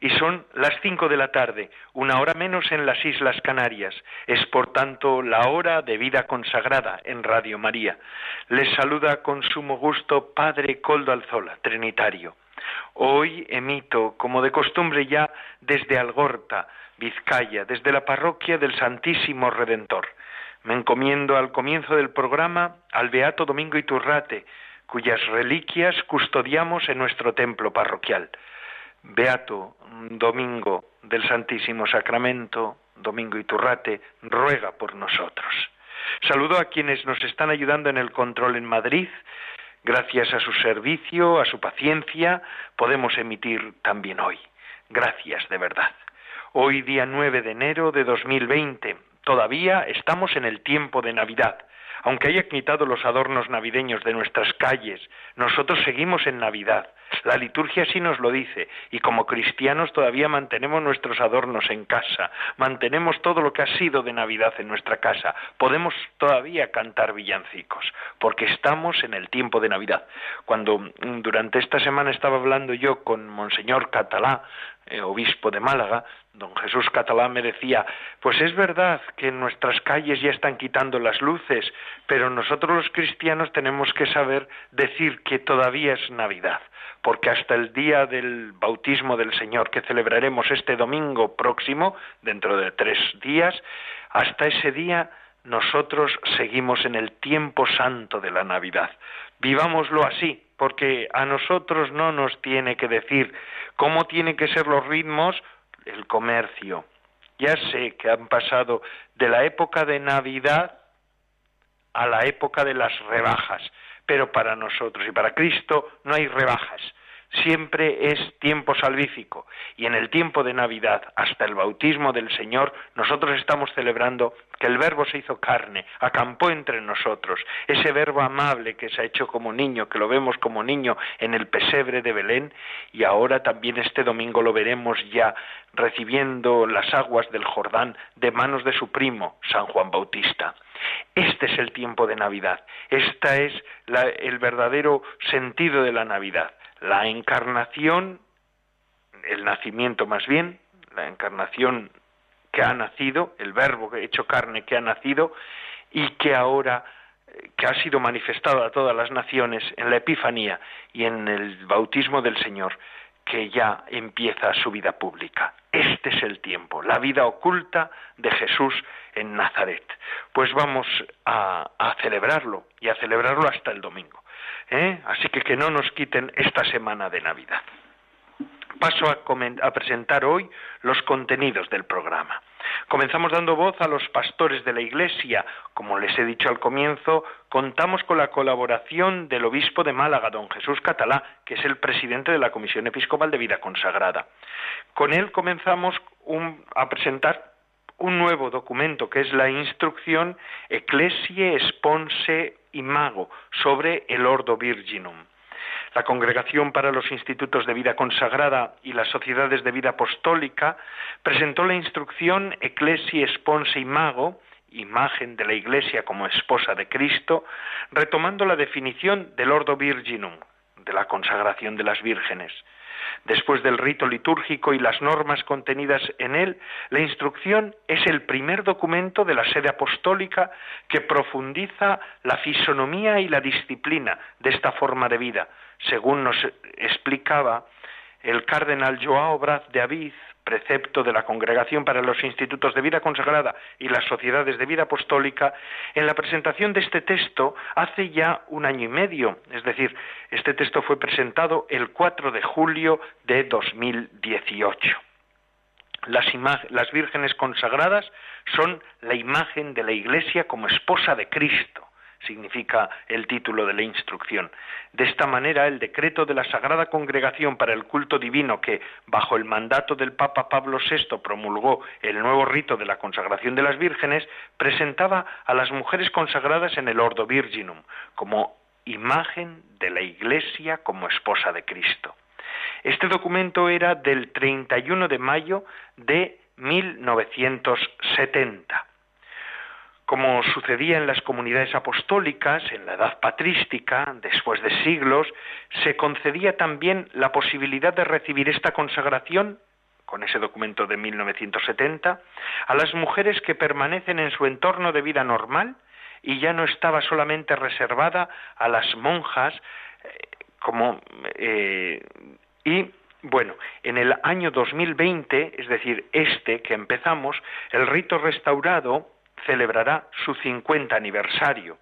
y son las cinco de la tarde, una hora menos en las Islas Canarias. Es por tanto la hora de vida consagrada en Radio María. Les saluda con sumo gusto Padre Coldo Alzola, Trinitario. Hoy emito, como de costumbre ya, desde Algorta, Vizcaya, desde la parroquia del Santísimo Redentor. Me encomiendo al comienzo del programa al Beato Domingo Iturrate, cuyas reliquias custodiamos en nuestro templo parroquial. Beato Domingo del Santísimo Sacramento, Domingo Iturrate, ruega por nosotros. Saludo a quienes nos están ayudando en el control en Madrid. Gracias a su servicio, a su paciencia, podemos emitir también hoy. Gracias de verdad. Hoy día 9 de enero de 2020. Todavía estamos en el tiempo de Navidad. Aunque haya quitado los adornos navideños de nuestras calles, nosotros seguimos en Navidad. La liturgia sí nos lo dice, y como cristianos todavía mantenemos nuestros adornos en casa, mantenemos todo lo que ha sido de Navidad en nuestra casa, podemos todavía cantar villancicos, porque estamos en el tiempo de Navidad. Cuando mm, durante esta semana estaba hablando yo con Monseñor Catalá, eh, obispo de Málaga, don Jesús Catalá me decía, pues es verdad que en nuestras calles ya están quitando las luces, pero nosotros los cristianos tenemos que saber decir que todavía es Navidad, porque hasta el día del bautismo del Señor que celebraremos este domingo próximo, dentro de tres días, hasta ese día nosotros seguimos en el tiempo santo de la Navidad. Vivámoslo así, porque a nosotros no nos tiene que decir cómo tienen que ser los ritmos, el comercio. Ya sé que han pasado de la época de Navidad a la época de las rebajas, pero para nosotros y para Cristo no hay rebajas siempre es tiempo salvífico. Y en el tiempo de Navidad hasta el bautismo del Señor nosotros estamos celebrando que el verbo se hizo carne, acampó entre nosotros, ese verbo amable que se ha hecho como niño, que lo vemos como niño en el pesebre de Belén. Y ahora también este domingo lo veremos ya recibiendo las aguas del Jordán de manos de su primo, San Juan Bautista. Este es el tiempo de Navidad, este es el verdadero sentido de la Navidad la encarnación, el nacimiento más bien, la encarnación que ha nacido, el verbo hecho carne que ha nacido y que ahora que ha sido manifestado a todas las naciones en la Epifanía y en el bautismo del Señor, que ya empieza su vida pública. Este es el tiempo, la vida oculta de Jesús en Nazaret. Pues vamos a celebrarlo y a celebrarlo hasta el domingo. ¿Eh? Así que que no nos quiten esta semana de Navidad. Paso a, presentar hoy los contenidos del programa. Comenzamos dando voz a los pastores de la Iglesia. Como les he dicho al comienzo, contamos con la colaboración del obispo de Málaga, don Jesús Catalá, que es el presidente de la Comisión Episcopal de Vida Consagrada. Con él comenzamos a presentar un nuevo documento que es la instrucción Ecclesiae Sponse Imago sobre el Ordo Virginum. La Congregación para los Institutos de Vida Consagrada y las Sociedades de Vida Apostólica presentó la instrucción Ecclesiae Sponse Imago, imagen de la Iglesia como esposa de Cristo, retomando la definición del Ordo Virginum, de la consagración de las vírgenes. Después del rito litúrgico y las normas contenidas en él, la instrucción es el primer documento de la sede apostólica que profundiza la fisonomía y la disciplina de esta forma de vida, según nos explicaba el cardenal Joao Braz de Aviz, precepto de la Congregación para los Institutos de Vida Consagrada y las Sociedades de Vida Apostólica, en la presentación de este texto hace ya un año y medio, es decir, este texto fue presentado el 4 de julio de 2018. Las, las vírgenes consagradas son la imagen de la Iglesia como esposa de Cristo, significa el título de la instrucción. De esta manera, el decreto de la Sagrada Congregación para el Culto Divino que, bajo el mandato del Papa Pablo VI, promulgó el nuevo rito de la consagración de las vírgenes, presentaba a las mujeres consagradas en el Ordo Virginum como imagen de la Iglesia como esposa de Cristo. Este documento era del 31 de mayo de 1970. Como sucedía en las comunidades apostólicas, en la edad patrística, después de siglos, se concedía también la posibilidad de recibir esta consagración con ese documento de 1970, a las mujeres que permanecen en su entorno de vida normal y ya no estaba solamente reservada a las monjas eh, como eh, y bueno, en el año 2020, es decir, este que empezamos, el rito restaurado celebrará su 50 aniversario.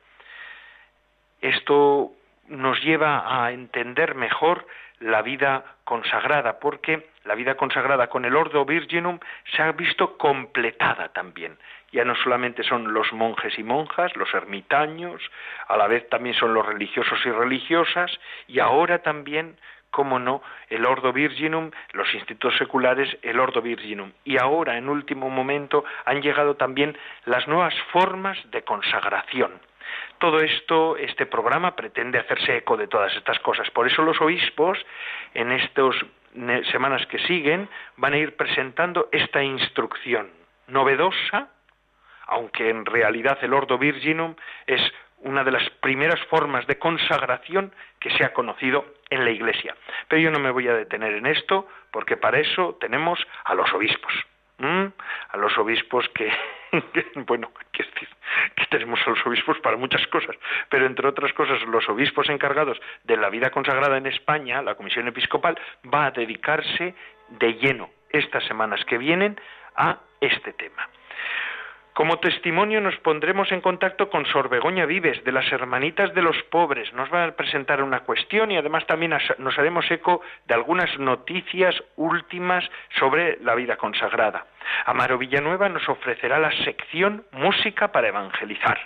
Esto nos lleva a entender mejor la vida consagrada, porque la vida consagrada con el Ordo Virginum se ha visto completada también. Ya no solamente son los monjes y monjas, los ermitaños, a la vez también son los religiosos y religiosas, y ahora también cómo no, el Ordo Virginum, los institutos seculares, el Ordo Virginum. Y ahora, en último momento, han llegado también las nuevas formas de consagración. Todo esto, este programa pretende hacerse eco de todas estas cosas. Por eso los obispos, en estas semanas que siguen, van a ir presentando esta instrucción novedosa, aunque en realidad el Ordo Virginum es una de las primeras formas de consagración que se ha conocido en la Iglesia. Pero yo no me voy a detener en esto, porque para eso tenemos a los obispos. A los obispos que, bueno, que, que tenemos a los obispos para muchas cosas, pero entre otras cosas, los obispos encargados de la vida consagrada en España, la Comisión Episcopal, va a dedicarse de lleno estas semanas que vienen a este tema. Como testimonio nos pondremos en contacto con Sor Begoña Vives, de las Hermanitas de los Pobres. Nos va a presentar una cuestión y además también nos haremos eco de algunas noticias últimas sobre la vida consagrada. Amaro Villanueva nos ofrecerá la sección Música para Evangelizar.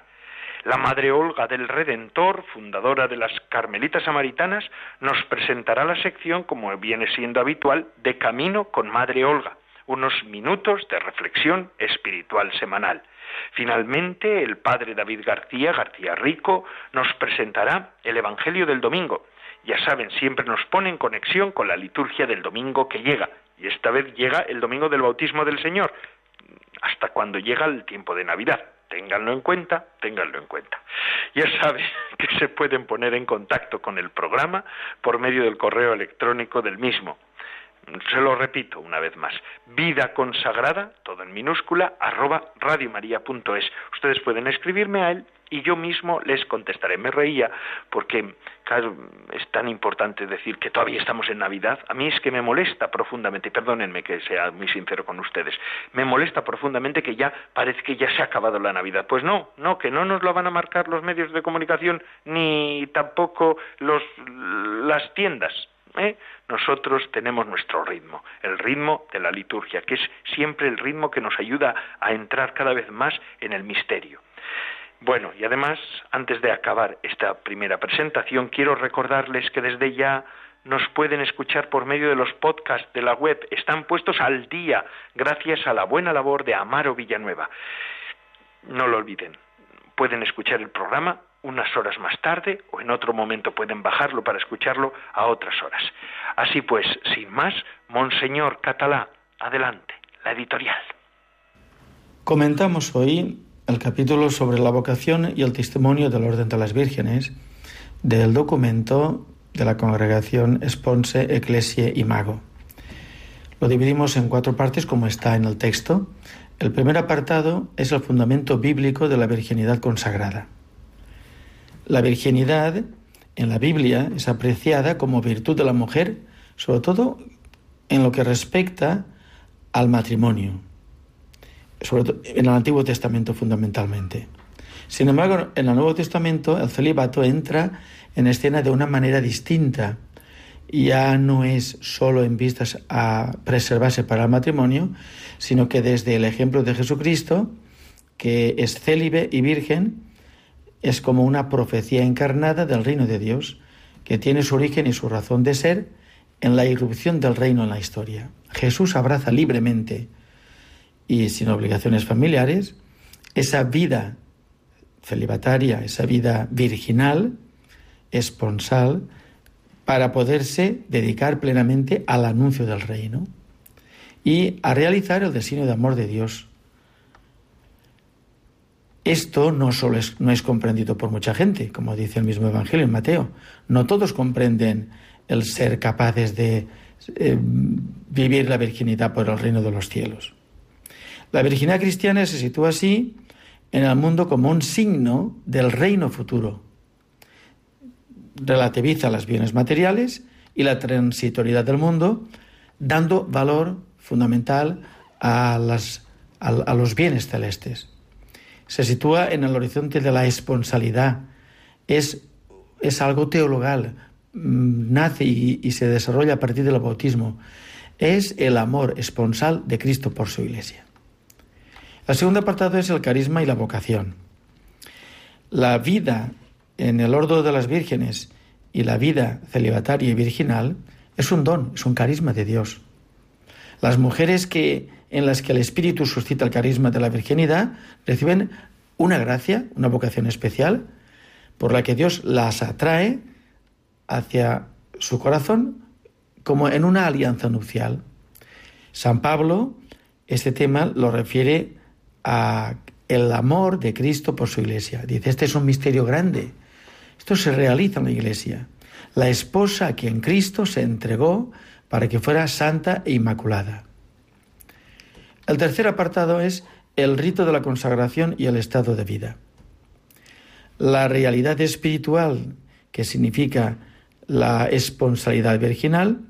La Madre Olga del Redentor, fundadora de las Carmelitas Samaritanas, nos presentará la sección, como viene siendo habitual, de Camino con Madre Olga unos minutos de reflexión espiritual semanal. Finalmente, el padre David García, García Rico, nos presentará el Evangelio del Domingo. Ya saben, siempre nos pone en conexión con la liturgia del domingo que llega, y esta vez llega el domingo del bautismo del Señor, hasta cuando llega el tiempo de Navidad. Ténganlo en cuenta, ténganlo en cuenta. Ya saben que se pueden poner en contacto con el programa por medio del correo electrónico del mismo, se lo repito una vez más, vida consagrada, todo en minúscula, arroba radiomaria.es. Ustedes pueden escribirme a él y yo mismo les contestaré. Me reía porque, es tan importante decir que todavía estamos en Navidad. A mí es que me molesta profundamente, perdónenme que sea muy sincero con ustedes, me molesta profundamente que ya parece que ya se ha acabado la Navidad. Pues no, no, que no nos lo van a marcar los medios de comunicación ni tampoco los, las tiendas. ¿Eh? nosotros tenemos nuestro ritmo, el ritmo de la liturgia, que es siempre el ritmo que nos ayuda a entrar cada vez más en el misterio. Bueno, y además, antes de acabar esta primera presentación, quiero recordarles que desde ya nos pueden escuchar por medio de los podcasts de la web. Están puestos al día gracias a la buena labor de Amaro Villanueva. No lo olviden. Pueden escuchar el programa unas horas más tarde o en otro momento pueden bajarlo para escucharlo a otras horas. Así pues, sin más, Monseñor Catalá, adelante, la editorial. Comentamos hoy el capítulo sobre la vocación y el testimonio del Orden de las Vírgenes del documento de la congregación Esponse, Ecclesie y Mago. Lo dividimos en cuatro partes como está en el texto. El primer apartado es el fundamento bíblico de la virginidad consagrada. La virginidad en la Biblia es apreciada como virtud de la mujer, sobre todo en lo que respecta al matrimonio, sobre todo en el Antiguo Testamento fundamentalmente. Sin embargo, en el Nuevo Testamento el celibato entra en escena de una manera distinta. Ya no es solo en vistas a preservarse para el matrimonio, sino que desde el ejemplo de Jesucristo, que es célibe y virgen, es como una profecía encarnada del reino de Dios, que tiene su origen y su razón de ser en la irrupción del reino en la historia. Jesús abraza libremente y sin obligaciones familiares esa vida celibataria, esa vida virginal, esponsal, para poderse dedicar plenamente al anuncio del reino y a realizar el designio de amor de Dios. Esto no solo es, comprendido por mucha gente, como dice el mismo Evangelio en Mateo. No todos comprenden el ser capaces de eh, vivir la virginidad por el reino de los cielos. La virginidad cristiana se sitúa así en el mundo como un signo del reino futuro. Relativiza los bienes materiales y la transitoriedad del mundo, dando valor fundamental a, los bienes celestes. Se sitúa en el horizonte de la esponsalidad. Es, es algo teologal, mm, nace y, y se desarrolla a partir del bautismo. Es el amor esponsal de Cristo por su iglesia. El segundo apartado es el carisma y la vocación. La vida en el ordo de las vírgenes y la vida celibataria y virginal es un don, es un carisma de Dios. Las mujeres que, en las que el Espíritu suscita el carisma de la virginidad reciben una gracia, una vocación especial, por la que Dios las atrae hacia su corazón como en una alianza nupcial. San Pablo este tema lo refiere a el amor de Cristo por su iglesia. Dice, este es un misterio grande. Esto se realiza en la iglesia. La esposa a quien Cristo se entregó para que fuera santa e inmaculada. El tercer apartado es el rito de la consagración y el estado de vida. La realidad espiritual, que significa la esponsalidad virginal,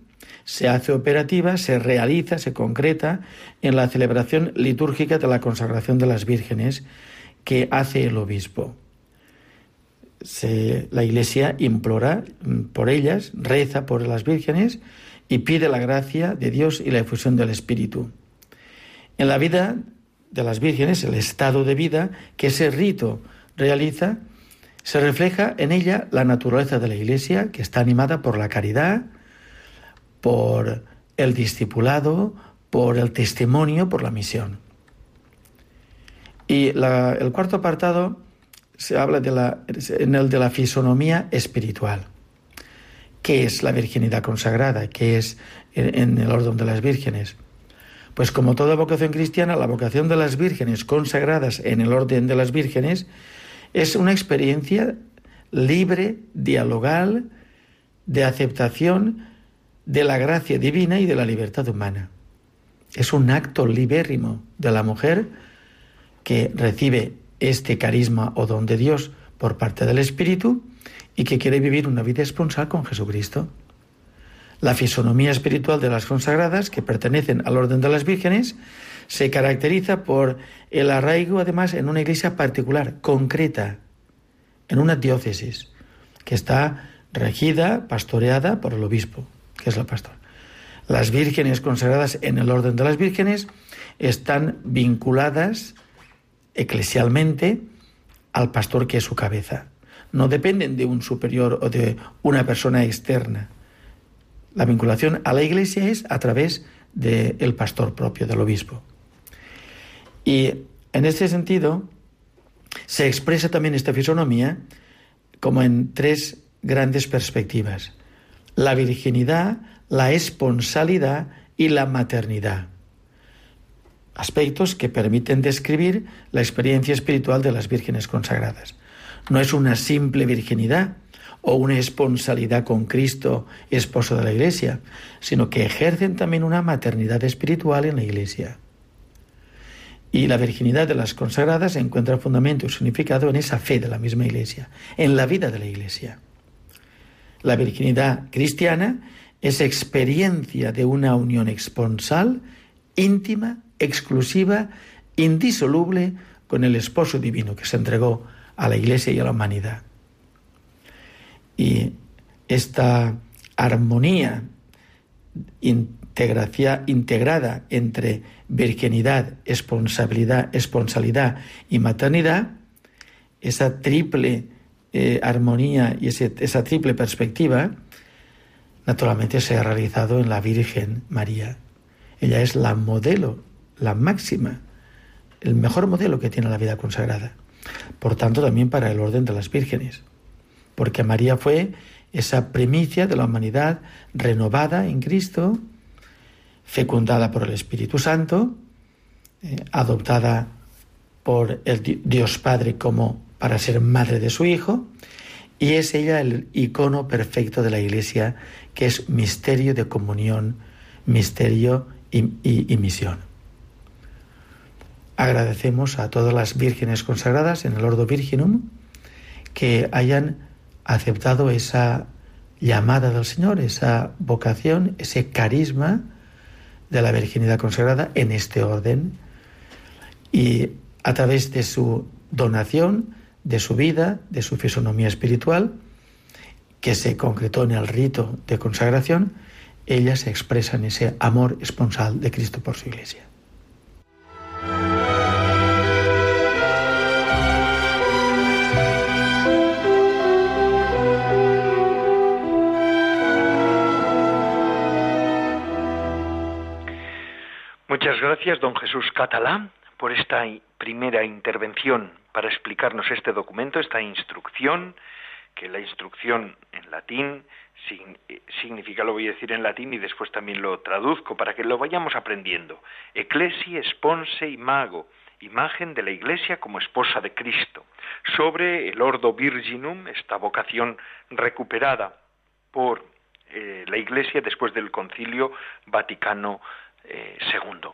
se hace operativa, se realiza, se concreta en la celebración litúrgica de la consagración de las vírgenes que hace el obispo. la Iglesia implora por ellas, reza por las vírgenes y pide la gracia de Dios y la efusión del Espíritu. En la vida de las vírgenes, el estado de vida que ese rito realiza, se refleja en ella la naturaleza de la Iglesia, que está animada por la caridad, por el discipulado, por el testimonio, por la misión. Y el cuarto apartado se habla de la, en el de la fisonomía espiritual. ¿Qué es la virginidad consagrada? ¿Qué es en el orden de las vírgenes? Pues como toda vocación cristiana, la vocación de las vírgenes consagradas en el orden de las vírgenes es una experiencia libre, dialogal, de aceptación de la gracia divina y de la libertad humana. Es un acto libérrimo de la mujer que recibe este carisma o don de Dios por parte del Espíritu y que quiere vivir una vida esponsal con Jesucristo. La fisonomía espiritual de las consagradas, que pertenecen al orden de las vírgenes, se caracteriza por el arraigo, además, en una iglesia particular, concreta, en una diócesis, que está regida, pastoreada por el obispo que es la pastora. Las vírgenes consagradas en el orden de las vírgenes están vinculadas eclesialmente al pastor que es su cabeza. No dependen de un superior o de una persona externa. La vinculación a la iglesia es a través del pastor propio, del obispo. Y en este sentido, se expresa también esta fisonomía como en tres grandes perspectivas la virginidad, la esponsalidad y la maternidad. Aspectos que permiten describir la experiencia espiritual de las vírgenes consagradas. No es una simple virginidad o una esponsalidad con Cristo, esposo de la Iglesia, sino que ejercen también una maternidad espiritual en la Iglesia. Y la virginidad de las consagradas encuentra fundamento y significado en esa fe de la misma Iglesia, en la vida de la Iglesia. La virginidad cristiana es experiencia de una unión esponsal, íntima, exclusiva, indisoluble con el esposo divino que se entregó a la Iglesia y a la humanidad. Y esta armonía integrada entre virginidad, esponsalidad y maternidad esa triple eh, armonía y esa triple perspectiva, naturalmente se ha realizado en la Virgen María. Ella es la modelo, la máxima, el mejor modelo que tiene la vida consagrada. Por tanto, también para el orden de las vírgenes. Porque María fue esa primicia de la humanidad renovada en Cristo, fecundada por el Espíritu Santo, eh, adoptada por el Dios Padre como para ser madre de su Hijo, y es ella el icono perfecto de la Iglesia, que es misterio de comunión, misterio y, misión. Agradecemos a todas las vírgenes consagradas en el Ordo Virginum que hayan aceptado esa llamada del Señor, esa vocación, ese carisma de la virginidad consagrada en este orden y a través de su donación, de su vida, de su fisonomía espiritual, que se concretó en el rito de consagración, ellas expresan ese amor esponsal de Cristo por su iglesia. Muchas gracias, don Jesús Catalán, por esta primera intervención para explicarnos este documento, esta instrucción, que la instrucción en latín eh, significa, lo voy a decir en latín y después también lo traduzco para que lo vayamos aprendiendo. Ecclesia, sponse y mago, imagen de la Iglesia como esposa de Cristo. Sobre el Ordo Virginum, esta vocación recuperada por eh, la Iglesia después del Concilio Vaticano II.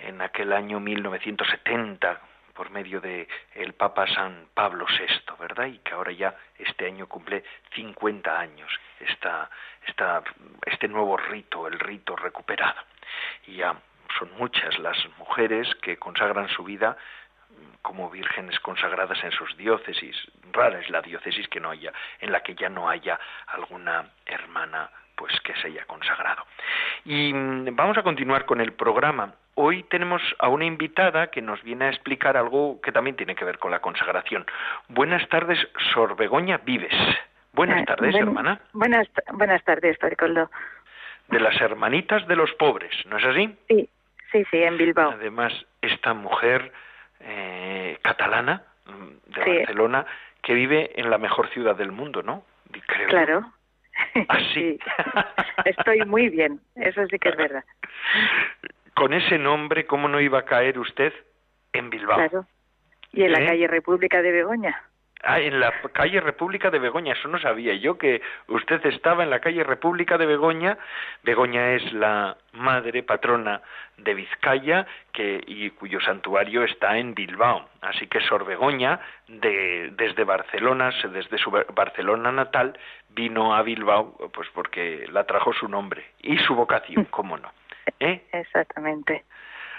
En aquel año 1970, por medio de el Papa San Pablo VI, ¿verdad? Y que ahora ya este año cumple 50 años esta, esta, este nuevo rito, el rito recuperado. Y ya son muchas las mujeres que consagran su vida como vírgenes consagradas en sus diócesis. Rara es la diócesis que no haya, en la que ya no haya alguna hermana pues que se haya consagrado. Y mm, vamos a continuar con el programa. Hoy tenemos a una invitada que nos viene a explicar algo que también tiene que ver con la consagración. Buenas tardes, Sor Begoña Vives. Buenas ah, tardes, hermana. Buenas, buenas tardes, Padre Coldo. De las hermanitas de los pobres, ¿no es así? Sí, sí, sí, en Bilbao. Además, esta mujer eh, catalana mm, de Barcelona que vive en la mejor ciudad del mundo, ¿no? Creo. Claro. Así. ¿Ah, Estoy muy bien, eso sí que es verdad. Con ese nombre, ¿cómo no iba a caer usted en Bilbao? Claro. Y en la ¿Eh? calle República de Begoña. Ah, en la calle República de Begoña, eso no sabía yo que usted estaba en la calle República de Begoña. Begoña es la madre patrona de Vizcaya que, y cuyo santuario está en Bilbao. Así que Sor Begoña, de, desde Barcelona, desde su Barcelona natal, vino a Bilbao pues porque la trajo su nombre y su vocación, cómo no. ¿Eh? Exactamente.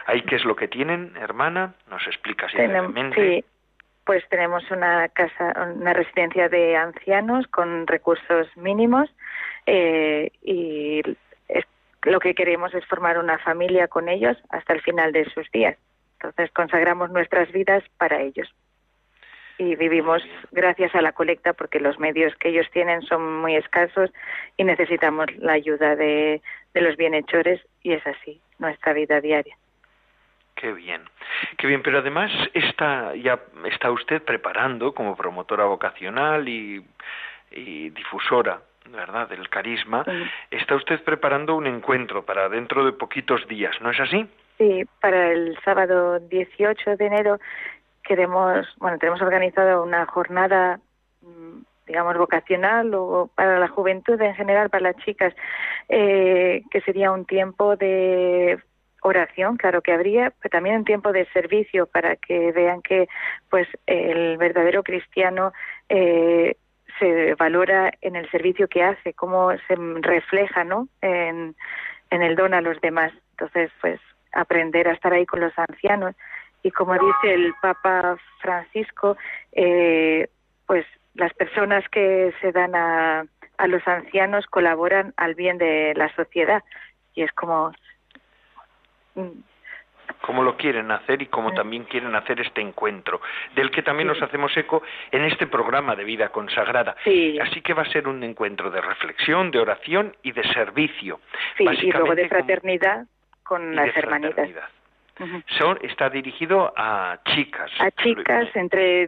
¿Ahí qué es lo que tienen, hermana? ¿Nos explica si brevemente? pues tenemos una casa, una residencia de ancianos con recursos mínimos eh, y lo que queremos es formar una familia con ellos hasta el final de sus días. Entonces consagramos nuestras vidas para ellos y vivimos gracias a la colecta porque los medios que ellos tienen son muy escasos y necesitamos la ayuda de los bienhechores y es así nuestra vida diaria. Qué bien, qué bien, pero además está ya está usted preparando como promotora vocacional y, difusora, ¿verdad?, del carisma. Está usted preparando un encuentro para dentro de poquitos días, ¿no es así? Sí, para el sábado 18 de enero queremos, bueno, tenemos organizado una jornada mm, digamos, vocacional o para la juventud en general, para las chicas, eh, que sería un tiempo de oración, claro que habría, pero también un tiempo de servicio para que vean que pues el verdadero cristiano eh, se valora en el servicio que hace, cómo se refleja ¿no? en, en el don a los demás. Entonces, pues aprender a estar ahí con los ancianos y como dice el Papa Francisco, eh, pues las personas que se dan a, a los ancianos colaboran al bien de la sociedad y es como cómo lo quieren hacer y cómo también quieren hacer este encuentro, del que también nos hacemos eco en este programa de vida consagrada. Así que va a ser un encuentro de reflexión, de oración y de servicio. Sí, y luego de fraternidad con las hermanitas. Son, está dirigido a chicas. A chicas entre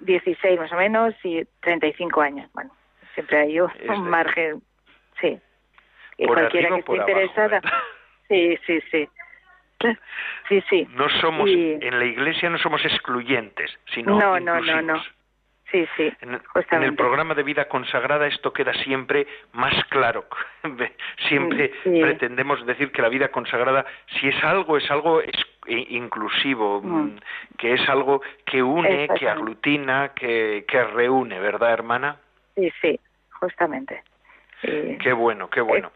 16 más o menos y 35 años. Bueno, siempre hay un margen, sí. Y cualquiera que esté interesada. sí, sí, sí. Sí, sí. No somos, en la iglesia no somos excluyentes, sino no, no, no, no. Sí, sí. En, el programa de vida consagrada esto queda siempre más claro. siempre pretendemos decir que la vida consagrada, si es algo, es algo inclusivo, mm. Mm, que es algo que une, que aglutina, que, que reúne, ¿verdad, hermana? Sí, sí, justamente. Qué bueno, qué bueno.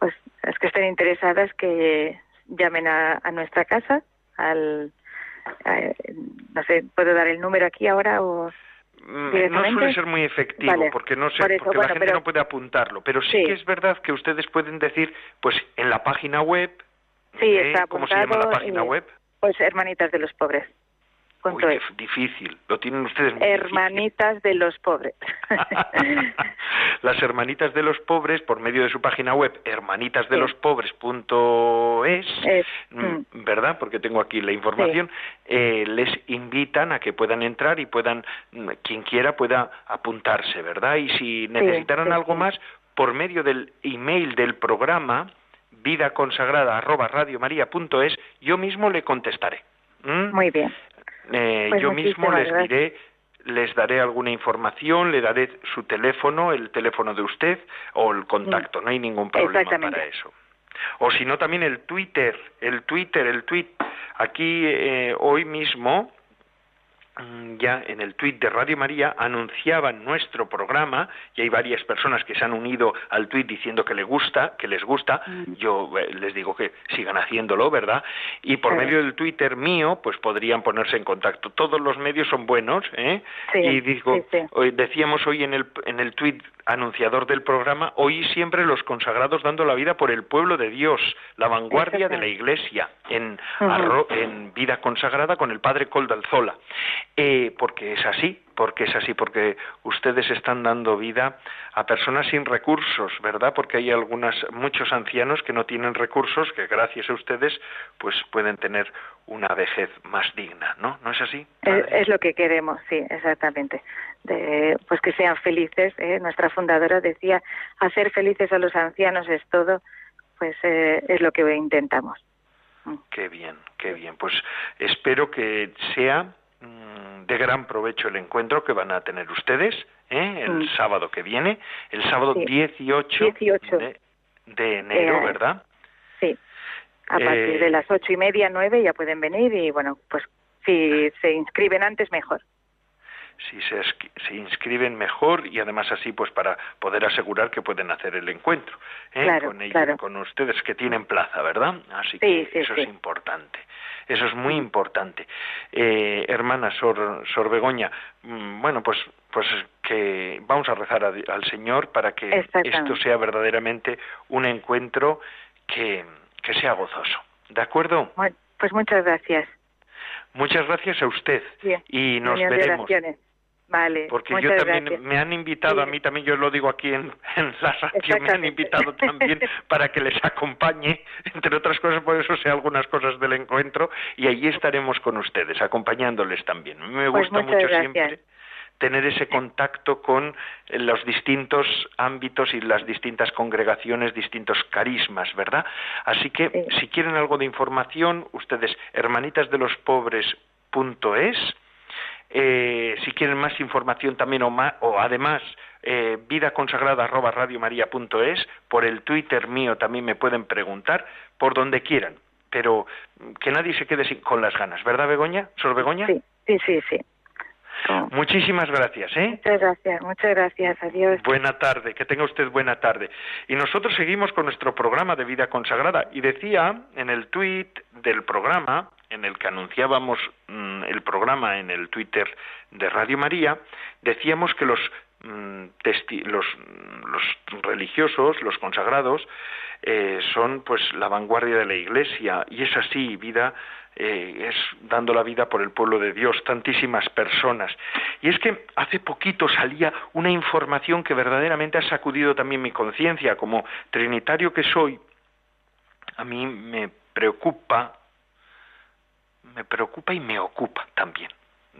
pues es que estén interesadas que llamen a, nuestra casa, al, no sé, ¿puedo dar el número aquí ahora o...? Mm, no suele ser muy efectivo porque no sé porque la gente no puede apuntarlo. Pero sí, que es verdad que ustedes pueden decir pues en la página web sí, está ¿cómo se llama la página web? pues hermanitas de los pobres Uy, difícil, lo tienen ustedes muy Hermanitas de los pobres. Las hermanitas de los pobres, por medio de su página web, hermanitasdelospobres.es, mm, mm. ¿verdad? Porque tengo aquí la información, eh, les invitan a que puedan entrar y puedan, mm, quien quiera pueda apuntarse, ¿verdad? Y si necesitaran algo más, por medio del email del programa, vida consagrada yo mismo le contestaré. Muy bien. Eh, pues yo mismo les diré, les daré alguna información, le daré su teléfono, el teléfono de usted o el contacto, no hay ningún problema para eso. O si no, también el Twitter, el Twitter, el tweet. Aquí eh, hoy mismo Mm, ya en el tuit de Radio María anunciaban nuestro programa y hay varias personas que se han unido al tuit diciendo que les gusta, que les gusta. Mm. Yo eh, les digo que sigan haciéndolo, ¿verdad? Y por medio del Twitter mío, pues podrían ponerse en contacto. Todos los medios son buenos, ¿eh? y digo, Hoy, decíamos hoy en el en el tuit anunciador del programa, hoy siempre los consagrados dando la vida por el pueblo de Dios, la vanguardia de la Iglesia, en, en vida consagrada con el Padre Coldalzola. Eh, porque es así, porque es así, porque ustedes están dando vida a personas sin recursos, ¿verdad? Porque hay algunas, muchos ancianos que no tienen recursos, que gracias a ustedes, pues pueden tener una vejez más digna, ¿no? ¿No es así? Es, lo que queremos, sí, exactamente. De, pues que sean felices. ¿eh? Nuestra fundadora decía, hacer felices a los ancianos es todo, pues eh, es lo que intentamos. Qué bien, qué bien. Pues espero que sea de gran provecho el encuentro que van a tener ustedes ¿eh? el mm. sábado que viene, el sábado 18, De, enero, eh, ¿verdad? Sí, a partir de eh, las ocho y media, nueve ya pueden venir y bueno, pues si se inscriben antes mejor si se, se, inscriben mejor y además así pues para poder asegurar que pueden hacer el encuentro ¿eh? con ellos, con ustedes que tienen plaza, ¿verdad? Así que eso es importante. Eso es muy importante. Eh, hermana Sor, Sor Begoña, mm, bueno, pues, pues que vamos a rezar al Señor para que esto sea verdaderamente un encuentro que, que sea gozoso. ¿De acuerdo? pues muchas gracias. Muchas gracias a usted. Y nos veremos. Vale. Porque yo también me han invitado, a mí también, yo lo digo aquí en, en la radio, me han invitado también para que les acompañe, entre otras cosas, por eso sé algunas cosas del encuentro, y allí estaremos con ustedes, acompañándoles también. A mí me pues gusta mucho siempre tener ese contacto con los distintos ámbitos y las distintas congregaciones, distintos carismas, ¿verdad? Así que si quieren algo de información, ustedes hermanitasdelospobres.es eh, si quieren más información también o, o además eh, vida consagrada arroba radiomaria.es, por el Twitter mío también me pueden preguntar, por donde quieran, pero que nadie se quede con las ganas, ¿verdad Begoña? ¿Sor Begoña? Sí, sí, sí. sí. Muchísimas gracias, ¿eh? Muchas gracias, muchas gracias, adiós. Buena tarde, que tenga usted buena tarde. Y nosotros seguimos con nuestro programa de vida consagrada. Y decía en el tweet del programa, en el que anunciábamos mm, el programa en el Twitter de Radio María, decíamos que los los, los, religiosos, los consagrados, eh, son pues la vanguardia de la Iglesia. Y es así vida eh, es dando la vida por el pueblo de Dios, tantísimas personas. Y es que hace poquito salía una información que verdaderamente ha sacudido también mi conciencia, como trinitario que soy, a mí me preocupa, me preocupa y me ocupa también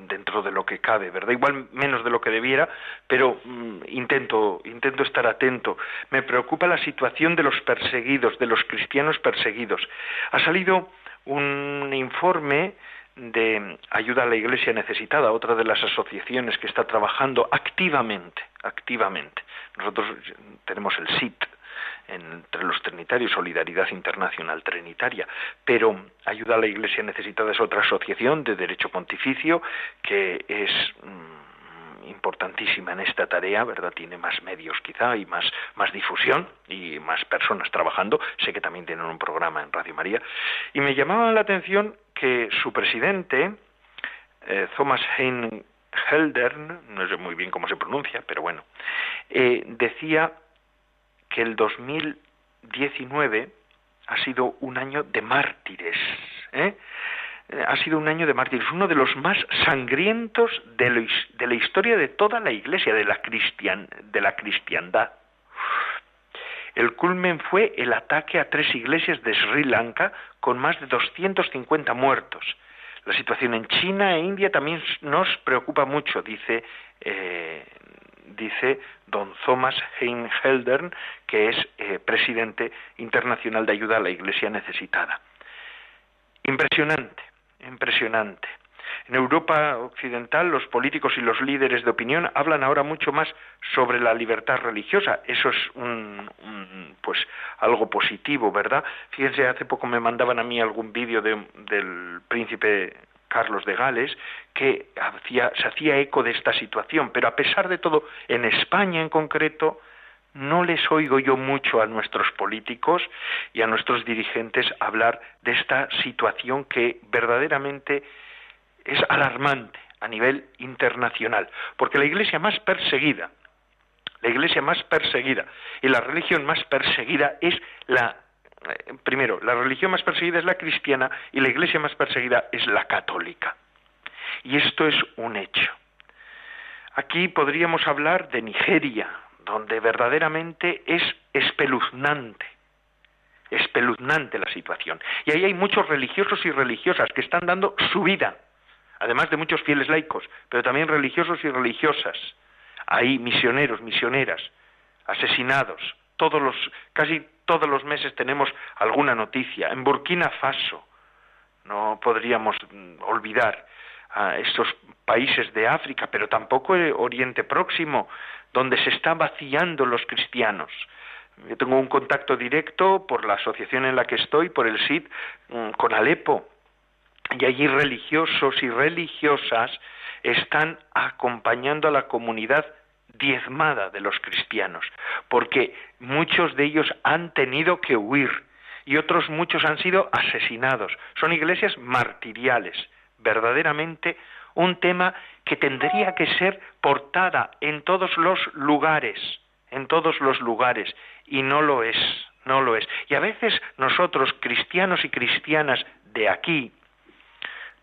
dentro de lo que cabe, ¿verdad? Igual menos de lo que debiera, pero mm, intento, intento estar atento. Me preocupa la situación de los perseguidos, de los cristianos perseguidos. Ha salido un informe de ayuda a la Iglesia necesitada, otra de las asociaciones que está trabajando activamente, activamente. Nosotros tenemos el SIT, entre los trinitarios, Solidaridad Internacional Trinitaria, pero Ayuda a la Iglesia Necesitada es otra asociación de derecho pontificio que es mm, importantísima en esta tarea, ¿verdad? Tiene más medios quizá y más, más difusión y más personas trabajando. Sé que también tienen un programa en Radio María. Y me llamaba la atención que su presidente, eh, Thomas Hein Heldern, no sé muy bien cómo se pronuncia, pero bueno, eh, decía que el 2019 ha sido un año de mártires. ¿eh? Ha sido un año de mártires, uno de los más sangrientos de, la historia de toda la Iglesia, de la, cristian, de la cristiandad. El culmen fue el ataque a tres iglesias de Sri Lanka con más de 250 muertos. La situación en China e India también nos preocupa mucho, dice eh, dice don Thomas Heldern, que es eh, presidente internacional de ayuda a la Iglesia necesitada. Impresionante, impresionante. En Europa occidental los políticos y los líderes de opinión hablan ahora mucho más sobre la libertad religiosa. Eso es un, pues algo positivo, ¿verdad? Fíjense, hace poco me mandaban a mí algún vídeo del príncipe Carlos de Gales, que se hacía eco de esta situación, pero a pesar de todo, en España en concreto, no les oigo yo mucho a nuestros políticos y a nuestros dirigentes hablar de esta situación que verdaderamente es alarmante a nivel internacional, porque la iglesia más perseguida, la iglesia más perseguida y la religión más perseguida es la primero, la religión más perseguida es la cristiana y la iglesia más perseguida es la católica. Y esto es un hecho. Aquí podríamos hablar de Nigeria, donde verdaderamente es espeluznante, espeluznante la situación. Y ahí hay muchos religiosos y religiosas que están dando su vida, además de muchos fieles laicos, pero también religiosos y religiosas. Hay misioneros, misioneras, asesinados, todos los, casi todos los meses tenemos alguna noticia. En Burkina Faso, no podríamos mm, olvidar a estos países de África, pero tampoco el Oriente Próximo, donde se están vaciando los cristianos. Yo tengo un contacto directo por la asociación en la que estoy, por el SID, mm, con Alepo, y allí religiosos y religiosas están acompañando a la comunidad diezmada de los cristianos, porque muchos de ellos han tenido que huir y otros muchos han sido asesinados. Son iglesias martiriales, verdaderamente un tema que tendría que ser portada en todos los lugares, en todos los lugares, y no lo es, no lo es. Y a veces nosotros, cristianos y cristianas de aquí,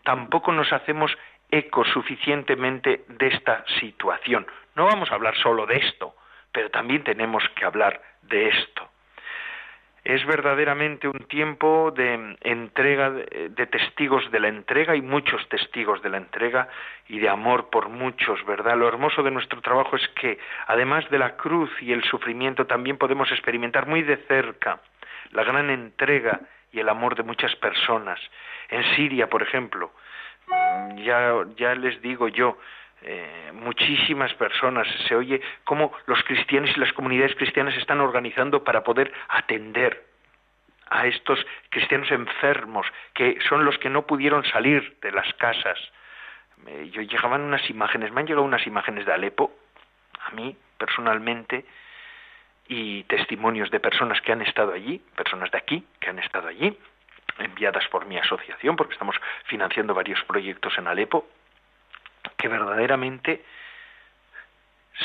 tampoco nos hacemos eco suficientemente de esta situación. No vamos a hablar solo de esto, pero también tenemos que hablar de esto. Es verdaderamente un tiempo de entrega, de testigos de la entrega y muchos testigos de la entrega y de amor por muchos, ¿verdad? Lo hermoso de nuestro trabajo es que, además de la cruz y el sufrimiento, también podemos experimentar muy de cerca la gran entrega y el amor de muchas personas. En Siria, por ejemplo, ya, ya les digo yo, eh, muchísimas personas, se oye cómo los cristianos y las comunidades cristianas están organizando para poder atender a estos cristianos enfermos, que son los que no pudieron salir de las casas. yo llegaban unas imágenes, me han llegado unas imágenes de Alepo, a mí personalmente, y testimonios de personas que han estado allí, personas de aquí que han estado allí, enviadas por mi asociación, porque estamos financiando varios proyectos en Alepo, que verdaderamente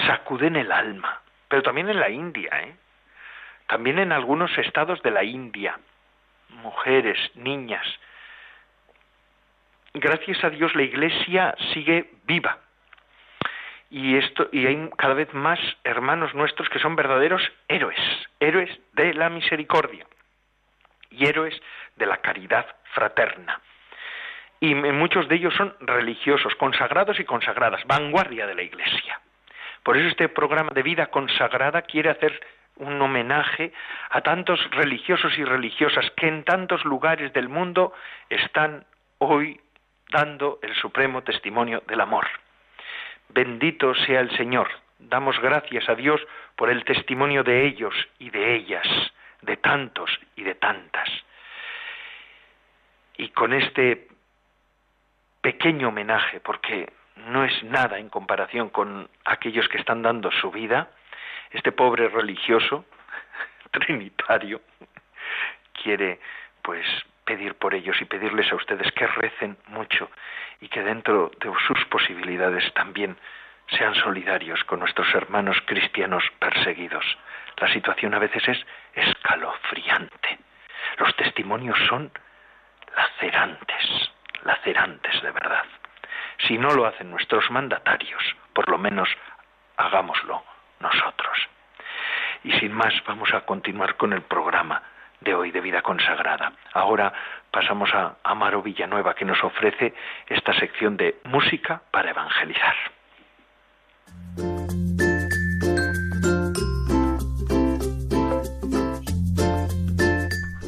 sacuden el alma, pero también en la India, ¿eh? también en algunos estados de la India, mujeres, niñas. Gracias a Dios la Iglesia sigue viva. Y esto y hay cada vez más hermanos nuestros que son verdaderos héroes, héroes de la misericordia y héroes de la caridad fraterna. Y muchos de ellos son religiosos, consagrados y consagradas, vanguardia de la Iglesia. Por eso este programa de vida consagrada quiere hacer un homenaje a tantos religiosos y religiosas que en tantos lugares del mundo están hoy dando el supremo testimonio del amor. Bendito sea el Señor. Damos gracias a Dios por el testimonio de ellos y de ellas, de tantos y de tantas. Y con este pequeño homenaje, porque no es nada en comparación con aquellos que están dando su vida, este pobre religioso trinitario quiere pues pedir por ellos y pedirles a ustedes que recen mucho y que dentro de sus posibilidades también sean solidarios con nuestros hermanos cristianos perseguidos. La situación a veces es escalofriante. Los testimonios son lacerantes, lacerantes de verdad. Si no lo hacen nuestros mandatarios, por lo menos hagámoslo nosotros. Y sin más, vamos a continuar con el programa de hoy de vida consagrada. Ahora pasamos a Amaro Villanueva, que nos ofrece esta sección de música para evangelizar.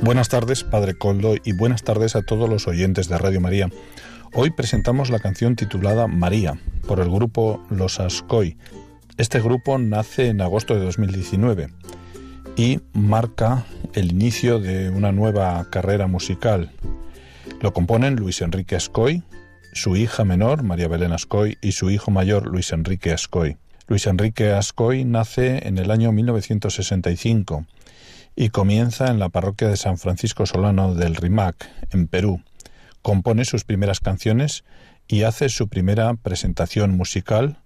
Buenas tardes, Padre Coldo, y buenas tardes a todos los oyentes de Radio María. Hoy presentamos la canción titulada María, por el grupo Los Ascoy, este grupo nace en agosto de 2019 y marca el inicio de una nueva carrera musical. Lo componen Luis Enrique Ascoy, su hija menor, María Belén Ascoy, y su hijo mayor, Luis Enrique Ascoy. Luis Enrique Ascoy nace en el año 1965 y comienza en la parroquia de San Francisco Solano del Rimac, en Perú. Compone sus primeras canciones y hace su primera presentación musical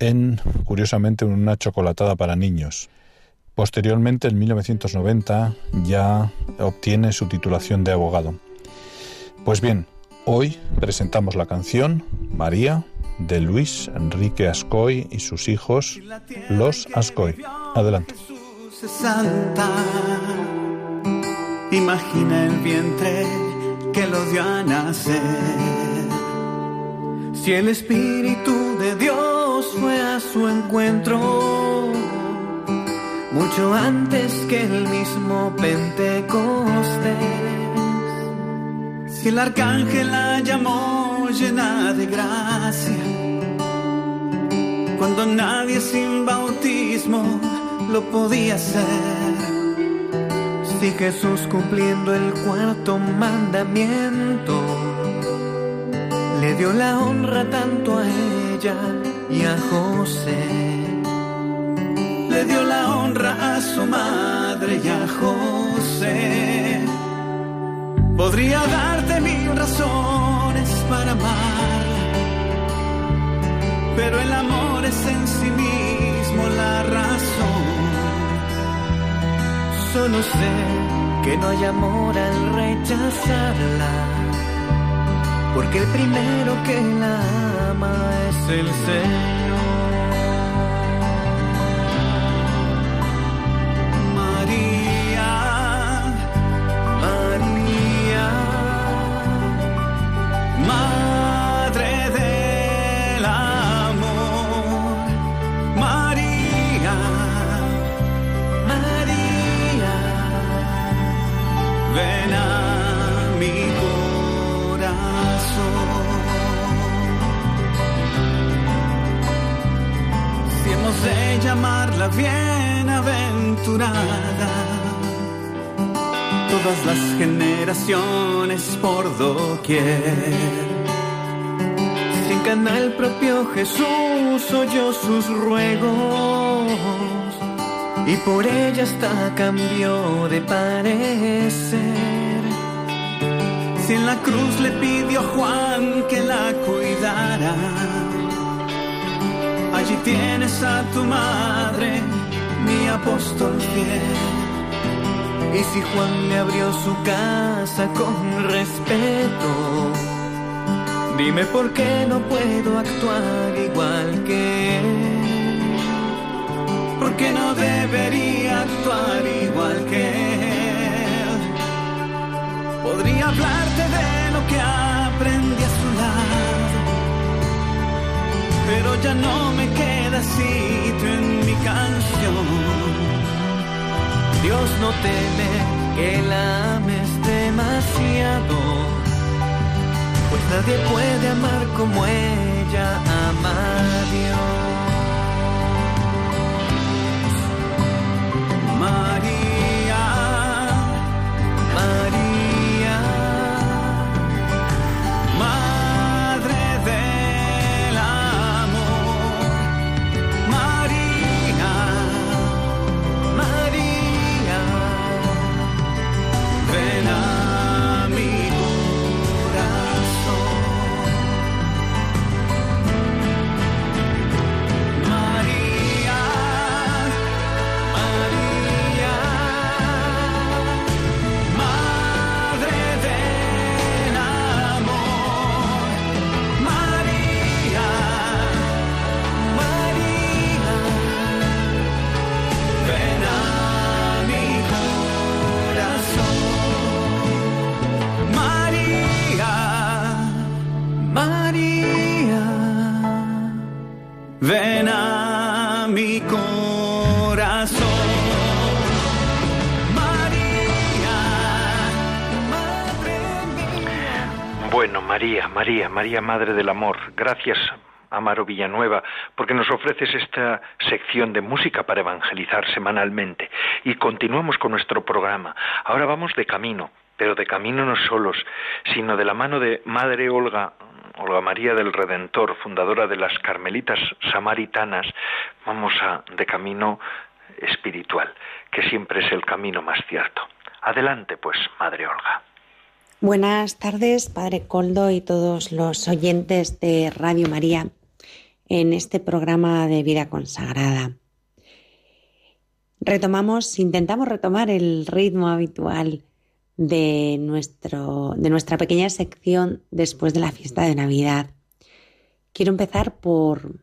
en, curiosamente, una chocolatada para niños. Posteriormente, en 1990, ya obtiene su titulación de abogado. Pues bien, hoy presentamos la canción María de Luis Enrique Ascoy y sus hijos, los Ascoy. Adelante. Imagina el vientre que lo dio a nacer. Si el Espíritu de Dios fue a su encuentro mucho antes que el mismo Pentecostés. Si el arcángel la llamó llena de gracia, cuando nadie sin bautismo lo podía hacer. Si Jesús cumpliendo el cuarto mandamiento le dio la honra tanto a ella y a José. Le dio la honra a su madre y a José. Podría darte mil razones para amar, pero el amor es en sí mismo la razón. Solo sé que no hay amor al rechazarla porque el primero que la ama es el Señor. Llamarla bienaventurada. Todas las generaciones por doquier. Sin canal propio Jesús oyó sus ruegos y por ella hasta cambió de parecer. Si en la cruz le pidió Juan que la cuidara Allí tienes a tu madre, mi apóstol fiel. Y si Juan le abrió su casa con respeto, dime por qué no puedo actuar igual que él. ¿Por qué no debería actuar igual que él? Podría hablarte de lo que aprendí ya no me queda sitio en mi canción. Dios no teme que la ames demasiado, pues nadie puede amar como ella ama a Dios. María, María, María, Madre del Amor, gracias, Amaro Villanueva, porque nos ofreces esta sección de música para evangelizar semanalmente. Y continuamos con nuestro programa. Ahora vamos de camino, pero de camino no solos, sino de la mano de Madre Olga, Olga María del Redentor, fundadora de las Carmelitas Samaritanas, vamos a de camino espiritual, que siempre es el camino más cierto. Adelante, pues, Madre Olga. Buenas tardes, Padre Coldo y todos los oyentes de Radio María en este programa de vida consagrada. Retomamos, intentamos retomar el ritmo habitual de, nuestro, de nuestra pequeña sección después de la fiesta de Navidad. Quiero empezar por,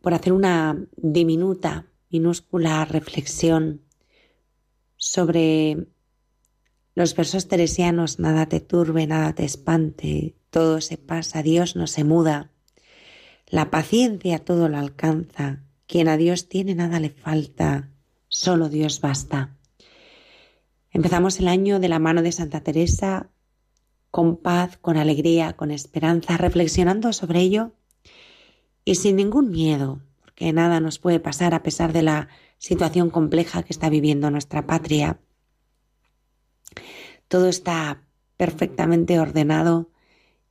por hacer una diminuta, minúscula reflexión sobre los versos teresianos, nada te turbe, nada te espante, todo se pasa, Dios no se muda. La paciencia todo lo alcanza, quien a Dios tiene nada le falta, solo Dios basta. Empezamos el año de la mano de Santa Teresa con paz, con alegría, con esperanza, reflexionando sobre ello y sin ningún miedo, porque nada nos puede pasar a pesar de la situación compleja que está viviendo nuestra patria. Todo está perfectamente ordenado,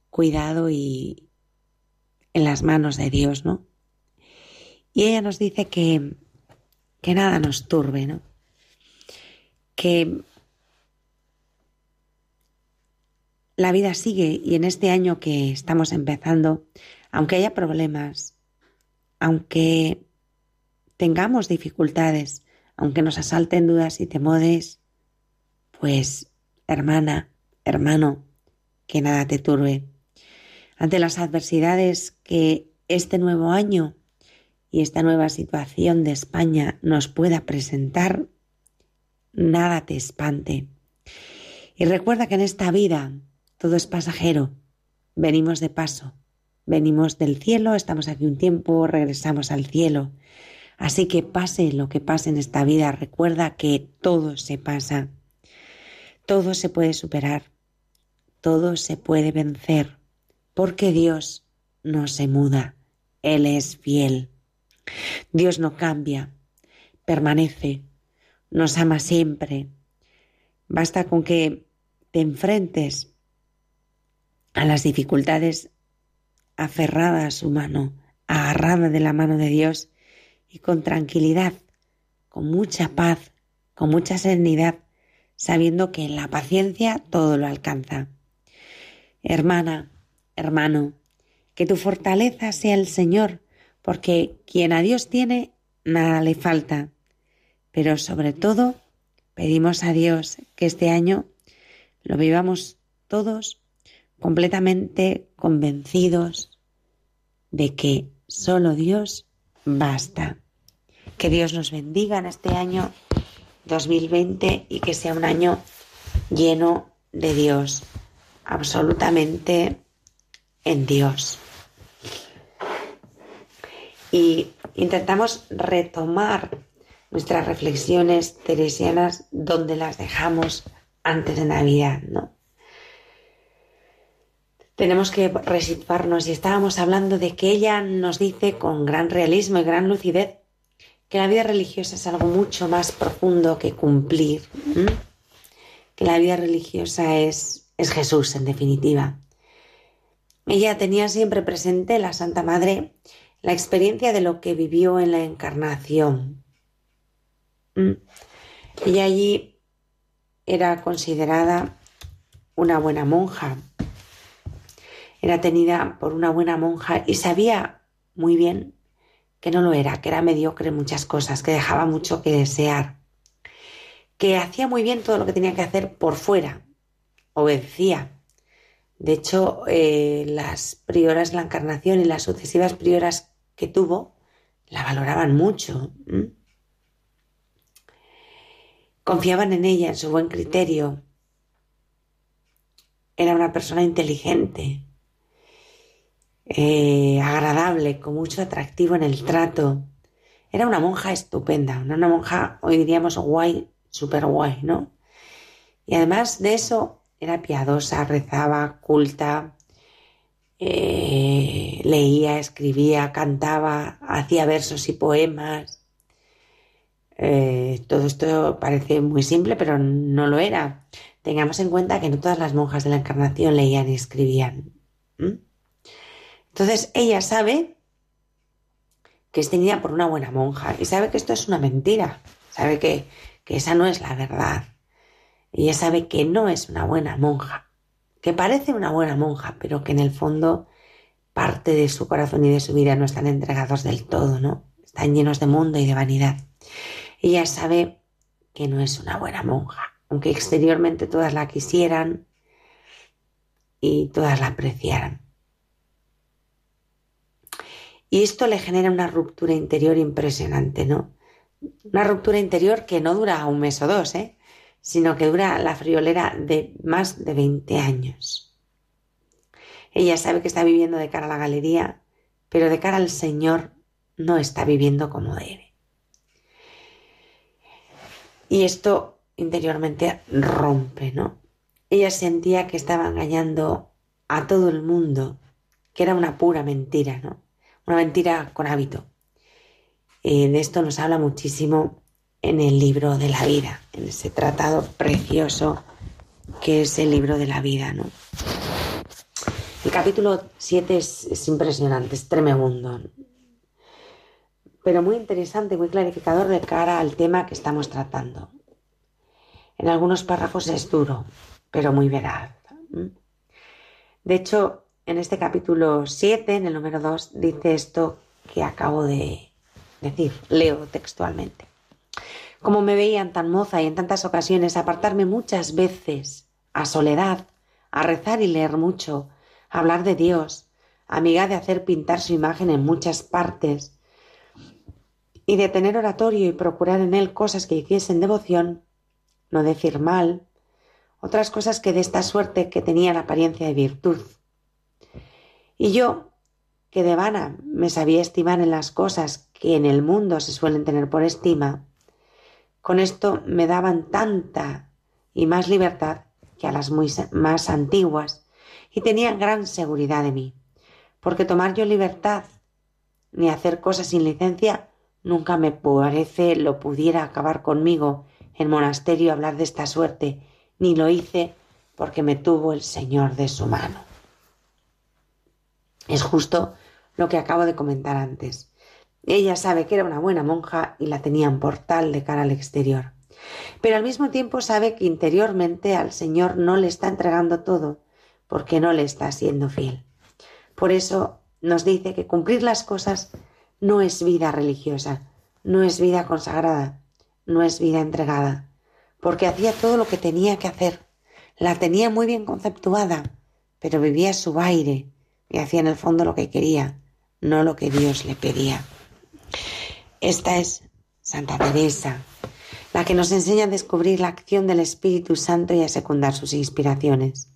cuidado y en las manos de Dios, ¿no? Y ella nos dice que, que nada nos turbe, ¿no? Que la vida sigue y en este año que estamos empezando, aunque haya problemas, aunque tengamos dificultades, aunque nos asalten dudas y temores, pues hermana, hermano, que nada te turbe. Ante las adversidades que este nuevo año y esta nueva situación de España nos pueda presentar, nada te espante. Y recuerda que en esta vida todo es pasajero. Venimos de paso, venimos del cielo, estamos aquí un tiempo, regresamos al cielo. Así que pase lo que pase en esta vida, recuerda que todo se pasa. Todo se puede superar, todo se puede vencer, porque Dios no se muda, Él es fiel. Dios no cambia, permanece, nos ama siempre. Basta con que te enfrentes a las dificultades aferrada a su mano, agarrada de la mano de Dios y con tranquilidad, con mucha paz, con mucha serenidad, sabiendo que en la paciencia todo lo alcanza. Hermana, hermano, que tu fortaleza sea el Señor, porque quien a Dios tiene, nada le falta. Pero sobre todo, pedimos a Dios que este año lo vivamos todos completamente convencidos de que solo Dios basta. Que Dios nos bendiga en este año 2020 y que sea un año lleno de Dios, absolutamente en Dios. Y intentamos retomar nuestras reflexiones teresianas donde las dejamos antes de Navidad, ¿no? Tenemos que resituarnos y estábamos hablando de que ella nos dice con gran realismo y gran lucidez que la vida religiosa es algo mucho más profundo que cumplir, que la vida religiosa es, es Jesús en definitiva. Ella tenía siempre presente, la Santa Madre, la experiencia de lo que vivió en la encarnación. Ella allí era considerada una buena monja, era tenida por una buena monja y sabía muy bien que no lo era, que era mediocre en muchas cosas, que dejaba mucho que desear, que hacía muy bien todo lo que tenía que hacer por fuera, obedecía. De hecho, eh, las prioras de la Encarnación y las sucesivas prioras que tuvo la valoraban mucho. Confiaban en ella, en su buen criterio. Era una persona inteligente, eh, agradable, con mucho atractivo en el trato. Era una monja estupenda, una monja, hoy diríamos guay, super guay, ¿no? Y además de eso, era piadosa, rezaba, culta, eh, leía, escribía, cantaba, hacía versos y poemas. Eh, todo esto parece muy simple, pero no lo era. Tengamos en cuenta que no todas las monjas de la Encarnación leían y escribían. Entonces ella sabe que es tenida por una buena monja y sabe que esto es una mentira, sabe que, que esa no es la verdad. Ella sabe que no es una buena monja, que parece una buena monja, pero que en el fondo parte de su corazón y de su vida no están entregados del todo, ¿no? Están llenos de mundo y de vanidad. Ella sabe que no es una buena monja, aunque exteriormente todas la quisieran y todas la apreciaran. Y esto le genera una ruptura interior impresionante, ¿no? Una ruptura interior que no dura un mes o dos, ¿eh? sino que dura la friolera de más de 20 años. Ella sabe que está viviendo de cara a la galería, pero de cara al Señor no está viviendo como debe. Y esto interiormente rompe, ¿no? Ella sentía que estaba engañando a todo el mundo, que era una pura mentira, ¿no? Una mentira con hábito. De esto nos habla muchísimo en el libro de la vida, en ese tratado precioso que es el libro de la vida. ¿no? El capítulo 7 es, impresionante, es tremendo, pero muy interesante, muy clarificador de cara al tema que estamos tratando. En algunos párrafos es duro, pero muy veraz. De hecho, en este capítulo 7, en el número 2, dice esto que acabo de decir, leo textualmente. Como me veían tan moza y en tantas ocasiones apartarme muchas veces a soledad, a rezar y leer mucho, hablar de Dios, amiga de hacer pintar su imagen en muchas partes, y de tener oratorio y procurar en él cosas que hiciesen devoción, no decir mal, otras cosas que de esta suerte que tenían apariencia de virtud, y yo, que de vana me sabía estimar en las cosas que en el mundo se suelen tener por estima, con esto me daban tanta y más libertad que a las muy más antiguas, y tenían gran seguridad de mí, porque tomar yo libertad ni hacer cosas sin licencia nunca me parece lo pudiera acabar conmigo en monasterio hablar de esta suerte, ni lo hice porque me tuvo el Señor de su mano. Es justo lo que acabo de comentar antes. Ella sabe que era una buena monja y la tenían por tal de cara al exterior. Pero al mismo tiempo sabe que interiormente al Señor no le está entregando todo, porque no le está siendo fiel. Por eso nos dice que cumplir las cosas no es vida religiosa, no es vida consagrada, no es vida entregada, porque hacía todo lo que tenía que hacer, la tenía muy bien conceptuada, pero vivía su aire y hacía en el fondo lo que quería, no lo que Dios le pedía. Esta es Santa Teresa, la que nos enseña a descubrir la acción del Espíritu Santo y a secundar sus inspiraciones.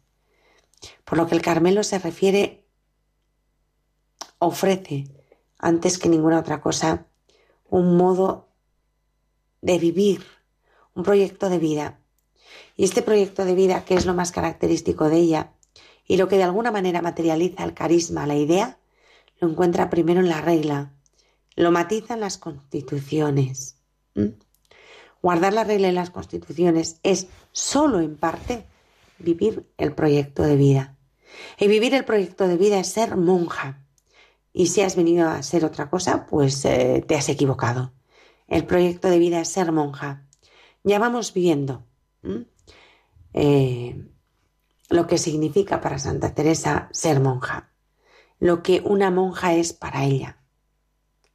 Por lo que el Carmelo se refiere, ofrece, antes que ninguna otra cosa, un modo de vivir, un proyecto de vida. Y este proyecto de vida, que es lo más característico de ella, y lo que de alguna manera materializa el carisma, la idea, lo encuentra primero en la regla, lo matiza en las constituciones. Guardar la regla en las constituciones es solo en parte vivir el proyecto de vida. Y vivir el proyecto de vida es ser monja. Y si has venido a ser otra cosa, pues eh, te has equivocado. El proyecto de vida es ser monja. Ya vamos viendo eh, lo que significa para Santa Teresa ser monja, lo que una monja es para ella.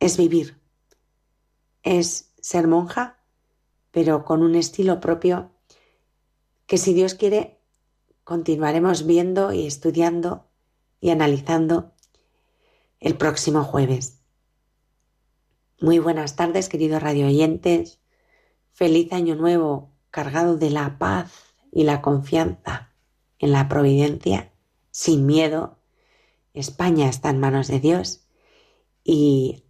Es vivir, es ser monja, pero con un estilo propio que si Dios quiere continuaremos viendo y estudiando y analizando el próximo jueves. Muy buenas tardes, queridos radio oyentes. Feliz año nuevo, cargado de la paz y la confianza en la providencia, sin miedo. España está en manos de Dios y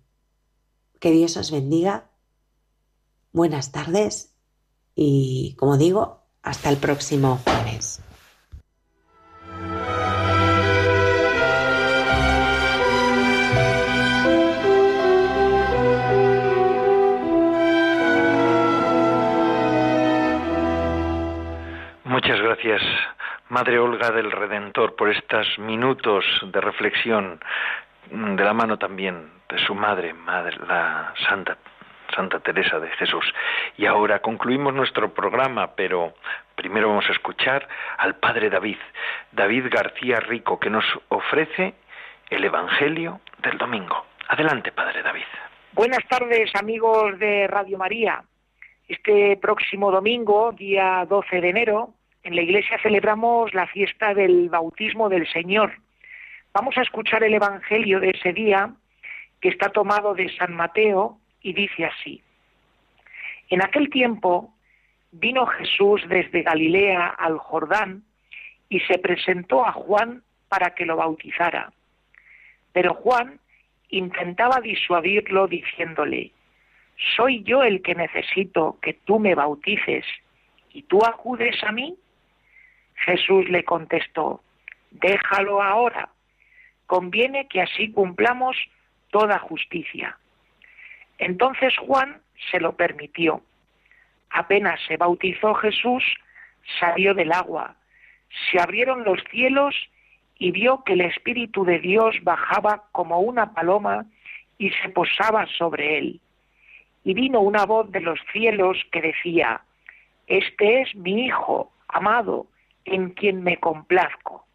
que Dios os bendiga. Buenas tardes y, como digo, hasta el próximo jueves. Muchas gracias, Madre Olga del Redentor, por estos minutos de reflexión de la mano también de su madre, madre la Santa Santa Teresa de Jesús. Y ahora concluimos nuestro programa, pero primero vamos a escuchar al Padre David, David García Rico, que nos ofrece el Evangelio del domingo. Adelante, Padre David. Buenas tardes, amigos de Radio María. Este próximo domingo, día 12 de enero, en la iglesia celebramos la fiesta del bautismo del Señor. Vamos a escuchar el Evangelio de ese día, que está tomado de San Mateo y dice así. En aquel tiempo vino Jesús desde Galilea al Jordán y se presentó a Juan para que lo bautizara. Pero Juan intentaba disuadirlo diciéndole, ¿soy yo el que necesito que tú me bautices y tú acudes a mí? Jesús le contestó, déjalo ahora, conviene que así cumplamos toda justicia. Entonces Juan se lo permitió. Apenas se bautizó Jesús, salió del agua, se abrieron los cielos y vio que el Espíritu de Dios bajaba como una paloma y se posaba sobre él. Y vino una voz de los cielos que decía, Este es mi Hijo, amado, en quien me complazco.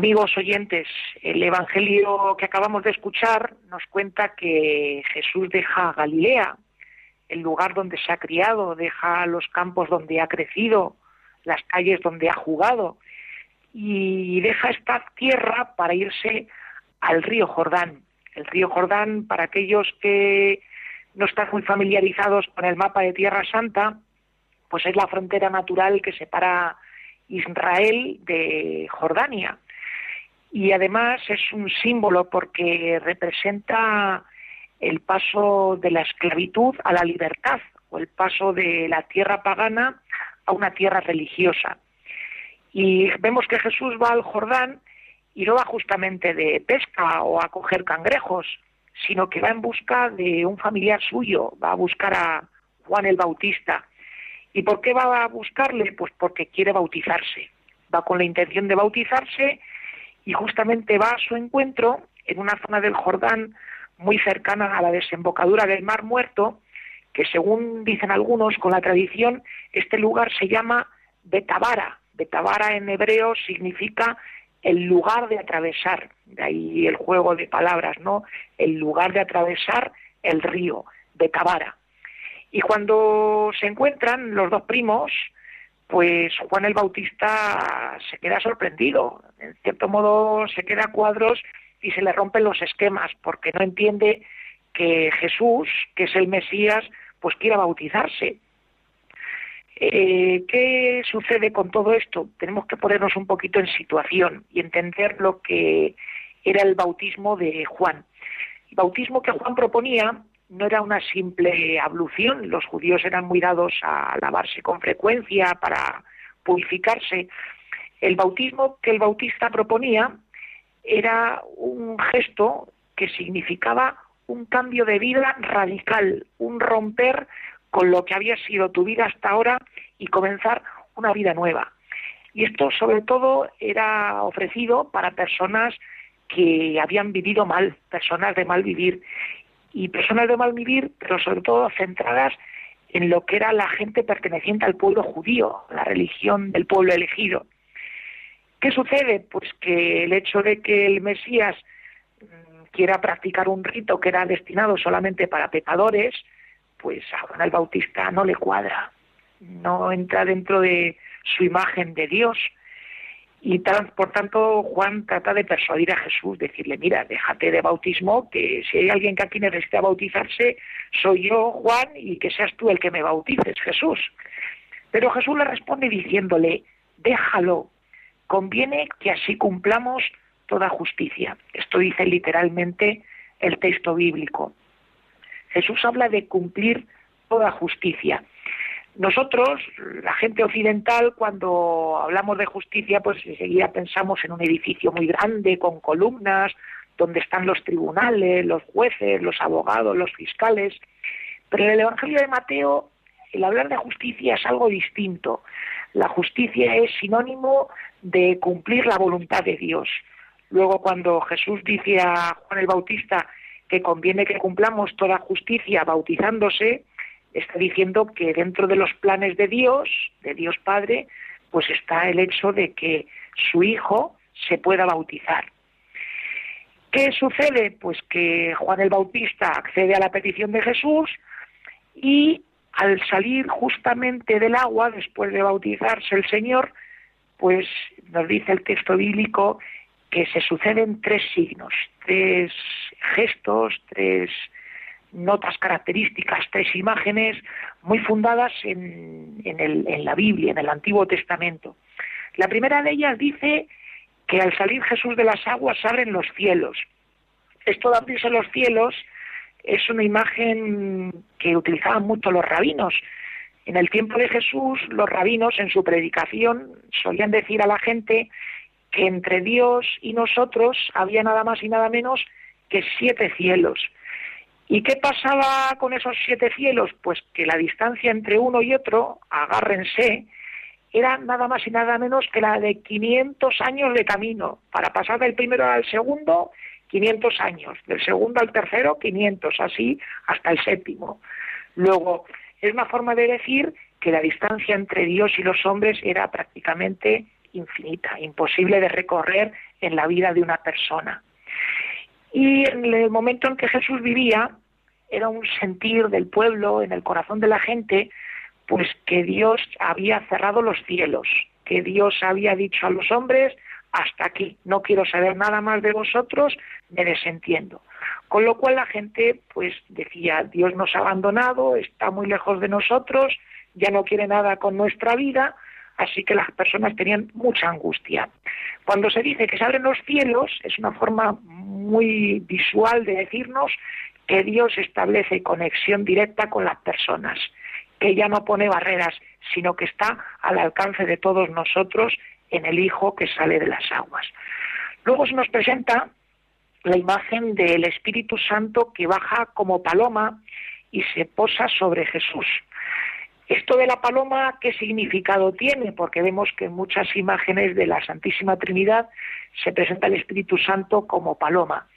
Amigos oyentes, el Evangelio que acabamos de escuchar nos cuenta que Jesús deja Galilea, el lugar donde se ha criado, deja los campos donde ha crecido, las calles donde ha jugado, y deja esta tierra para irse al río Jordán. El río Jordán, para aquellos que no están muy familiarizados con el mapa de Tierra Santa, pues es la frontera natural que separa Israel de Jordania y además es un símbolo porque representa el paso de la esclavitud a la libertad o el paso de la tierra pagana a una tierra religiosa. Y vemos que Jesús va al Jordán y no va justamente de pesca o a coger cangrejos, sino que va en busca de un familiar suyo, va a buscar a Juan el Bautista. ¿Y por qué va a buscarle? Pues porque quiere bautizarse. Va con la intención de bautizarse y justamente va a su encuentro en una zona del Jordán muy cercana a la desembocadura del Mar Muerto, que según dicen algunos con la tradición, este lugar se llama Betabara. Betabara en hebreo significa el lugar de atravesar, de ahí el juego de palabras, ¿no? El lugar de atravesar el río, Betabara. Y cuando se encuentran los dos primos, pues Juan el Bautista se queda sorprendido, en cierto modo se queda a cuadros y se le rompen los esquemas porque no entiende que Jesús, que es el Mesías, pues quiera bautizarse. Eh, ¿Qué sucede con todo esto? Tenemos que ponernos un poquito en situación y entender lo que era el bautismo de Juan. El bautismo que Juan proponía no era una simple ablución, los judíos eran muy dados a lavarse con frecuencia para purificarse. El bautismo que el bautista proponía era un gesto que significaba un cambio de vida radical, un romper con lo que había sido tu vida hasta ahora y comenzar una vida nueva. Y esto sobre todo era ofrecido para personas que habían vivido mal, personas de mal vivir y personas de mal vivir, pero sobre todo centradas en lo que era la gente perteneciente al pueblo judío, la religión del pueblo elegido. ¿Qué sucede? Pues que el hecho de que el Mesías mm, quiera practicar un rito que era destinado solamente para pecadores, pues a Juan el Bautista no le cuadra, no entra dentro de su imagen de Dios. Y por tanto, Juan trata de persuadir a Jesús, decirle, mira, déjate de bautismo, que si hay alguien que aquí necesita bautizarse, soy yo, Juan, y que seas tú el que me bautices, Jesús. Pero Jesús le responde diciéndole, déjalo, conviene que así cumplamos toda justicia. Esto dice literalmente el texto bíblico. Jesús habla de cumplir toda justicia. Nosotros, la gente occidental, cuando hablamos de justicia, pues enseguida pensamos en un edificio muy grande, con columnas, donde están los tribunales, los jueces, los abogados, los fiscales. Pero en el Evangelio de Mateo, el hablar de justicia es algo distinto. La justicia es sinónimo de cumplir la voluntad de Dios. Luego, cuando Jesús dice a Juan el Bautista que conviene que cumplamos toda justicia bautizándose, está diciendo que dentro de los planes de Dios, de Dios Padre, pues está el hecho de que su hijo se pueda bautizar. ¿Qué sucede? Pues que Juan el Bautista accede a la petición de Jesús y al salir justamente del agua, después de bautizarse el Señor, pues nos dice el texto bíblico que se suceden tres signos, tres gestos, tres notas características, tres imágenes muy fundadas en, en, la Biblia, en el Antiguo Testamento. La primera de ellas dice que al salir Jesús de las aguas se abren los cielos. Esto de abrirse los cielos es una imagen que utilizaban mucho los rabinos. En el tiempo de Jesús, los rabinos en su predicación solían decir a la gente que entre Dios y nosotros había nada más y nada menos que siete cielos. ¿Y qué pasaba con esos siete cielos? Pues que la distancia entre uno y otro, agárrense, era nada más y nada menos que la de 500 años de camino. Para pasar del primero al segundo, 500 años. Del segundo al tercero, 500. Así hasta el séptimo. Luego, es una forma de decir que la distancia entre Dios y los hombres era prácticamente infinita, imposible de recorrer en la vida de una persona. Y en el momento en que Jesús vivía, era un sentir del pueblo, en el corazón de la gente, pues que Dios había cerrado los cielos, que Dios había dicho a los hombres, hasta aquí, no quiero saber nada más de vosotros, me desentiendo. Con lo cual la gente pues decía, Dios nos ha abandonado, está muy lejos de nosotros, ya no quiere nada con nuestra vida, así que las personas tenían mucha angustia. Cuando se dice que se abren los cielos, es una forma muy visual de decirnos que Dios establece conexión directa con las personas, que ya no pone barreras, sino que está al alcance de todos nosotros en el Hijo que sale de las aguas. Luego se nos presenta la imagen del Espíritu Santo que baja como paloma y se posa sobre Jesús. Esto de la paloma, ¿qué significado tiene? Porque vemos que en muchas imágenes de la Santísima Trinidad se presenta el Espíritu Santo como paloma.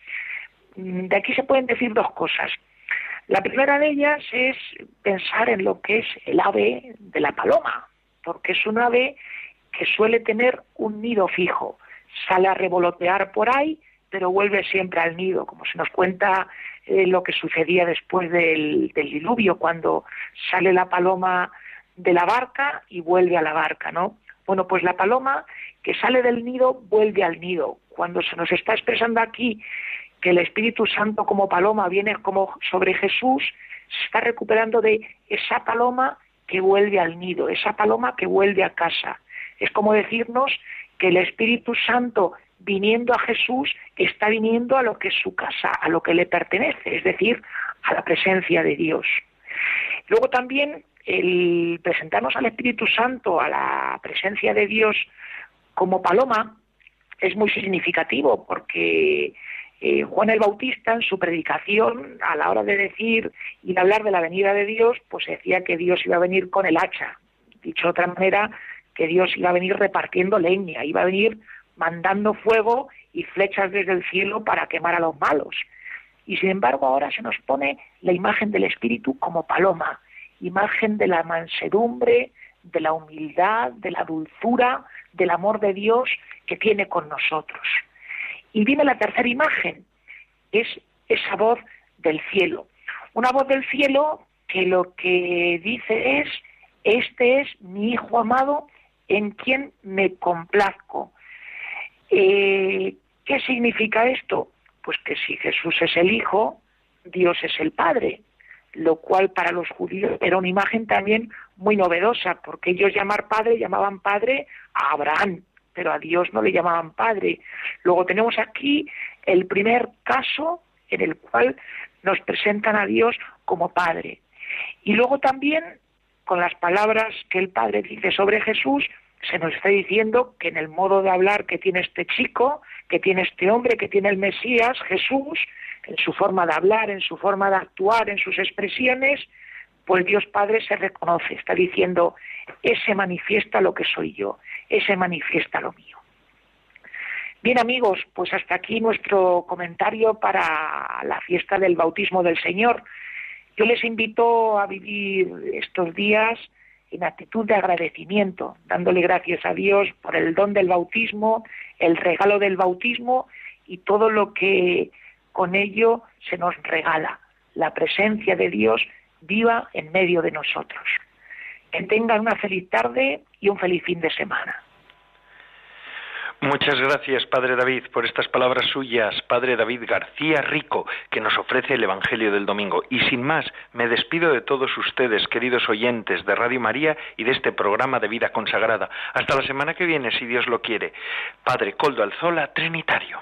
Mm, de aquí se pueden decir dos cosas. La primera de ellas es pensar en lo que es el ave de la paloma, porque es un ave que suele tener un nido fijo, sale a revolotear por ahí, pero vuelve siempre al nido, como se nos cuenta eh, lo que sucedía después del, del, diluvio, cuando sale la paloma de la barca y vuelve a la barca, ¿no? Bueno, pues la paloma que sale del nido vuelve al nido. Cuando se nos está expresando aquí que el Espíritu Santo como paloma viene como sobre Jesús, se está recuperando de esa paloma que vuelve al nido, esa paloma que vuelve a casa. Es como decirnos que el Espíritu Santo viniendo a Jesús está viniendo a lo que es su casa, a lo que le pertenece, es decir, a la presencia de Dios. Luego también el presentarnos al Espíritu Santo, a la presencia de Dios como paloma, es muy significativo porque eh, Juan el Bautista en su predicación, a la hora de decir y de hablar de la venida de Dios, pues decía que Dios iba a venir con el hacha. Dicho de otra manera, que Dios iba a venir repartiendo leña, iba a venir mandando fuego y flechas desde el cielo para quemar a los malos. Y sin embargo ahora se nos pone la imagen del Espíritu como paloma, imagen de la mansedumbre, de la humildad, de la dulzura, del amor de Dios que tiene con nosotros. Y viene la tercera imagen, es esa voz del cielo. Una voz del cielo que lo que dice es, este es mi Hijo amado en quien me complazco. Eh, ¿Qué significa esto? Pues que si Jesús es el Hijo, Dios es el Padre, lo cual para los judíos era una imagen también muy novedosa, porque ellos llamar Padre llamaban Padre a Abraham, pero a Dios no le llamaban Padre. Luego tenemos aquí el primer caso en el cual nos presentan a Dios como Padre. Y luego también, con las palabras que el Padre dice sobre Jesús, se nos está diciendo que en el modo de hablar que tiene este chico, que tiene este hombre, que tiene el Mesías, Jesús, en su forma de hablar, en su forma de actuar, en sus expresiones, pues Dios Padre se reconoce, está diciendo, ese manifiesta lo que soy yo, ese manifiesta lo mío. Bien amigos, pues hasta aquí nuestro comentario para la fiesta del bautismo del Señor. Yo les invito a vivir estos días en actitud de agradecimiento, dándole gracias a Dios por el don del bautismo, el regalo del bautismo y todo lo que con ello se nos regala, la presencia de Dios viva en medio de nosotros. Que tengan una feliz tarde y un feliz fin de semana. Muchas gracias, Padre David, por estas palabras suyas, Padre David García Rico, que nos ofrece el Evangelio del Domingo. Y sin más, me despido de todos ustedes, queridos oyentes de Radio María y de este programa de vida consagrada. Hasta la semana que viene, si Dios lo quiere. Padre Coldo Alzola, Trinitario.